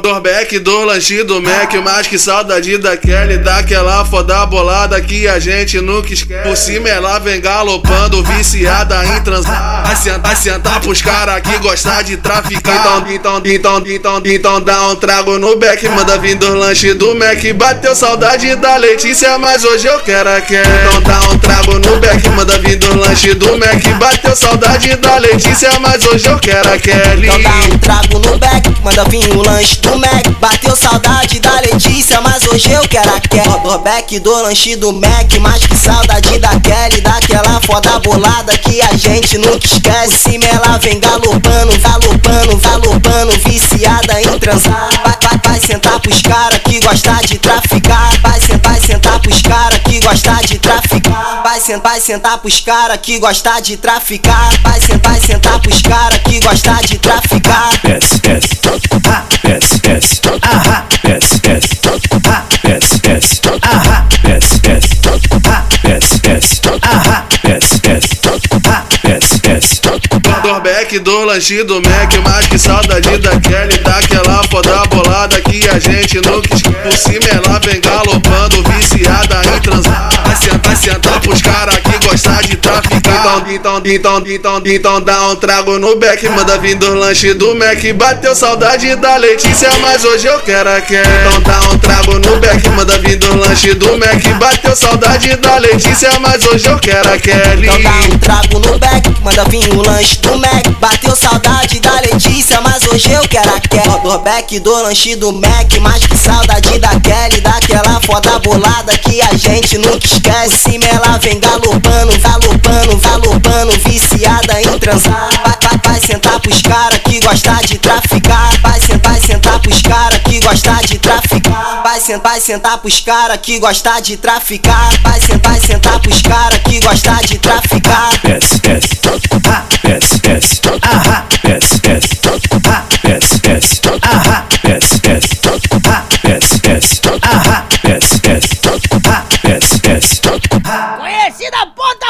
Dorbeck do lanche do Mac, mais que saudade da Kelly, daquela foda bolada que a gente nunca esquece. Por cima ela vem galopando, viciada em transar. Vai sentar, vai sentar pros caras que gostam de traficar. Então, então, então, então, então, dá um trago no beck, manda vir do lanche do Mac. Bateu saudade da Letícia, mas hoje eu quero a. Então dá um trago no beck, manda vir do lanche do Mac. Bateu saudade da Letícia, mas hoje eu quero a Kelly. Então dá um trago manda vir o lanche do Mac. Bateu saudade da Letícia, mas hoje eu quero a Kelly. Do beck do lanche do Mac, mais que saudade da Kelly, daquela foda bolada que a gente nunca esquece. Cima ela vem galopando, galopando, galopando, viciada em transar. Vai, vai, vai sentar pros cara que gosta de traficar. Vai sentar, vai sentar pros cara que gosta de traficar. Vai sentar, vai sentar pros cara que gosta de traficar. Vai sentar, vai sentar pros cara que desce, do lanche do Mac, mais que saudade da Kelly, daquela foda bolada que a gente nunca esquece. Por cima Então, então, então, então, dá um trago no beck, manda vir do lanche do Mac. Bateu saudade da Letícia, mas hoje eu quero a Kelly. Então dá um trago no beck, manda vir do lanche do Mac. Bateu saudade da Letícia, mas hoje eu quero a Kelly. Então dá um trago no beck, manda vir o lanche do Mac. Bateu saudade da Letícia, mas hoje eu quero a Kelly. Do beck do lanche do Mac, mais que saudade da Kelly, daquela foda bolada que a gente nunca esquece. Cima ela vem galopando, galopando, galopando, viciada em transar. Vai, vai, vai sentar pros cara que gosta de traficar. Vai sentar, vai sentar pros cara que gosta de traficar. Vai sentar, vai sentar pros cara que gosta de traficar. Vai sentar, vai sentar pros cara que gosta de traficar. Desce, desce, ah, desce, desce, ah, desce, desce, ah, desce, desce, ah, desce, desce, ah, desce, desce, ah, desce, desce, ah, desce, desce. Conhecida ponta